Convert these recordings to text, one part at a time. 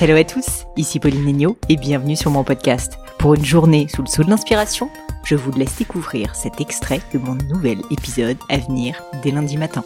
Hello à tous, ici Pauline Negno et bienvenue sur mon podcast. Pour une journée sous le sceau de l'inspiration, je vous laisse découvrir cet extrait de mon nouvel épisode à venir dès lundi matin.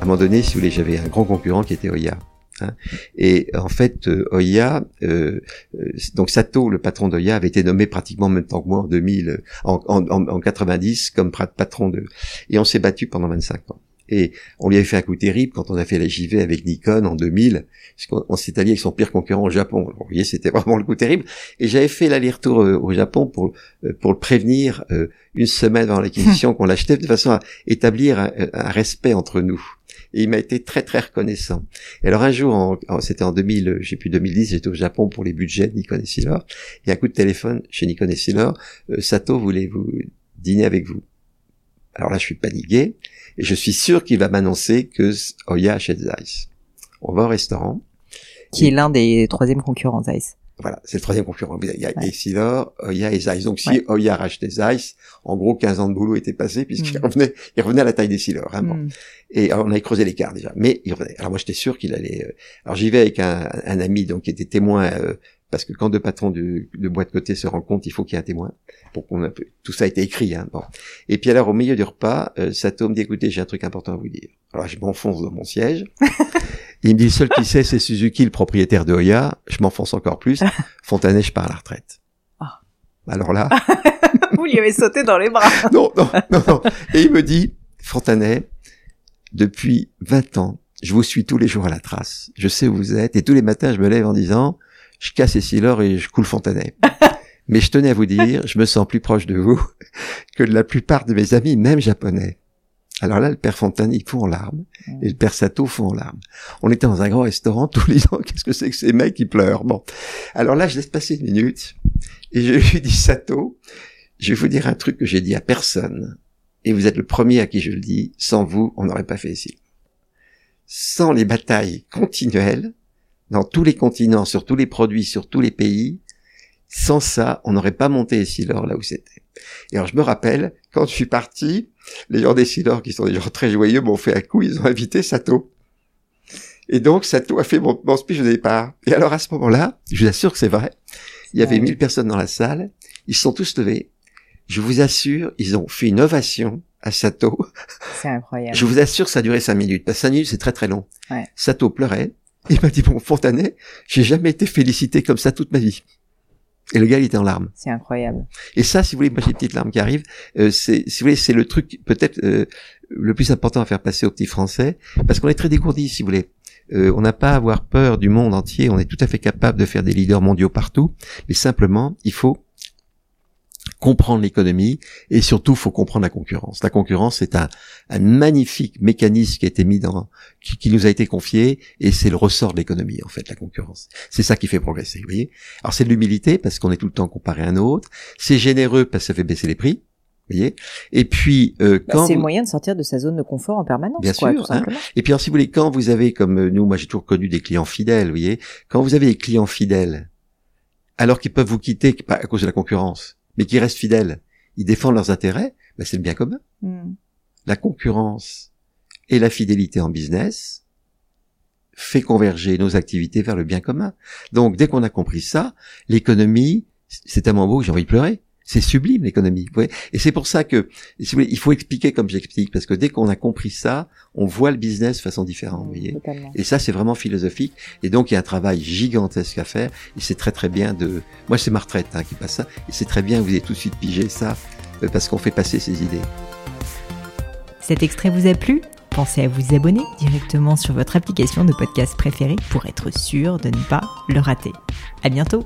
À un moment donné, si vous voulez, j'avais un grand concurrent qui était Oya. Hein. Et en fait, euh, Oya, euh, euh, donc Sato, le patron d'Oya, avait été nommé pratiquement en même temps que moi en 2000, en, en, en 90 comme patron de. Et on s'est battu pendant 25 ans. Et on lui avait fait un coup terrible quand on a fait la JV avec Nikon en 2000, puisqu'on s'est allié avec son pire concurrent au Japon. vous voyez, c'était vraiment le coup terrible. Et j'avais fait l'aller-retour euh, au Japon pour euh, pour le prévenir euh, une semaine avant l'acquisition qu'on l'achetait, de façon à établir un, respect entre nous. Et il m'a été très très reconnaissant. Et alors un jour, c'était en 2000, j'ai plus 2010, j'étais au Japon pour les budgets de Nikon et Silor. Et un coup de téléphone chez Nikon et Silor, Sato voulait vous dîner avec vous. Alors là, je suis paniqué. Et je suis sûr qu'il va m'annoncer que Oya achète Zeiss. On va au restaurant. Qui est l'un des troisièmes concurrents Zeiss. Voilà, c'est le troisième concurrent. Il y a Essilor, Oya et Zeiss. Donc si Oya rachetait Zeiss, en gros 15 ans de boulot étaient passés puisqu'il mm. revenait, il revenait à la taille d'Essilor, vraiment. Mm. Et alors, on avait creusé l'écart déjà, mais il revenait. Alors moi j'étais sûr qu'il allait. Euh, alors j'y vais avec un, un, ami donc qui était témoin euh, parce que quand deux patrons de, de boîte côté se rencontrent, il faut qu'il y ait un témoin. Pour qu'on tout ça a été écrit. Hein, bon. Et puis alors au milieu du repas, euh, Sato me dit écoutez, j'ai un truc important à vous dire. Alors je m'enfonce dans mon siège. il me dit le seul qui sait, c'est Suzuki, le propriétaire de Oya. Je m'enfonce encore plus. Fontanet, je pars à la retraite. Ah. Alors là. vous lui avez sauté dans les bras. non, non, non, non. Et il me dit Fontanet, depuis 20 ans, je vous suis tous les jours à la trace. Je sais où vous êtes et tous les matins je me lève en disant je casse Essilor et je coule Fontanet. Mais je tenais à vous dire, je me sens plus proche de vous que de la plupart de mes amis, même japonais. Alors là, le père Fontanet, il fond en larmes, mm. et le père Sato fond en larmes. On était dans un grand restaurant, tous les ans, qu'est-ce que c'est que ces mecs qui pleurent? Bon. Alors là, je laisse passer une minute, et je lui dis, Sato, je vais vous dire un truc que j'ai dit à personne, et vous êtes le premier à qui je le dis, sans vous, on n'aurait pas fait ici. Sans les batailles continuelles, dans tous les continents, sur tous les produits, sur tous les pays. Sans ça, on n'aurait pas monté Essilor là où c'était. Et alors je me rappelle, quand je suis parti, les gens d'Essilor, qui sont des gens très joyeux, m'ont fait un coup, ils ont invité Sato. Et donc Sato a fait mon, mon speech de départ. Et alors à ce moment-là, je vous assure que c'est vrai, il y avait mille personnes dans la salle, ils se sont tous levés. Je vous assure, ils ont fait une ovation à Sato. C'est incroyable. Je vous assure, ça a duré cinq minutes. Parce que cinq minutes, c'est très très long. Ouais. Sato pleurait. Il m'a dit, bon, Fontanet, j'ai jamais été félicité comme ça toute ma vie. Et le gars, il était en larmes. C'est incroyable. Et ça, si vous voulez, moi j'ai une petite larme qui arrive. Euh, c'est, si vous voulez, c'est le truc peut-être euh, le plus important à faire passer aux petits Français, parce qu'on est très dégourdis, si vous voulez. Euh, on n'a pas à avoir peur du monde entier. On est tout à fait capable de faire des leaders mondiaux partout, mais simplement, il faut comprendre l'économie et surtout faut comprendre la concurrence. La concurrence c'est un, un, magnifique mécanisme qui a été mis dans, qui, nous a été confié et c'est le ressort de l'économie en fait la concurrence. C'est ça qui fait progresser. Vous voyez. Alors c'est de l'humilité parce qu'on est tout le temps comparé à un autre. C'est généreux parce que ça fait baisser les prix. Vous voyez et puis euh, bah, c'est le moyen de sortir de sa zone de confort en permanence. Bien sûr. Hein. et puis alors, si vous voulez, quand vous avez comme euh, nous, moi j'ai toujours connu des clients fidèles. Vous voyez, quand vous avez des clients fidèles, alors qu'ils peuvent vous quitter à cause de la concurrence, mais qui restent fidèles, ils défendent leurs intérêts, ben c'est le bien commun. Hmm. La concurrence et la fidélité en business fait converger nos activités vers le bien commun. Donc dès qu'on a compris ça, l'économie, c'est tellement beau que j'ai envie de pleurer. C'est sublime l'économie. Et c'est pour ça que il faut expliquer comme j'explique, parce que dès qu'on a compris ça, on voit le business de façon différente. Vous voyez et ça, c'est vraiment philosophique. Et donc, il y a un travail gigantesque à faire. Et c'est très très bien de. Moi, c'est ma retraite hein, qui passe ça. Et c'est très bien. Vous avez tout de suite pigé ça euh, parce qu'on fait passer ces idées. Cet extrait vous a plu? Pensez à vous abonner directement sur votre application de podcast préférée pour être sûr de ne pas le rater. À bientôt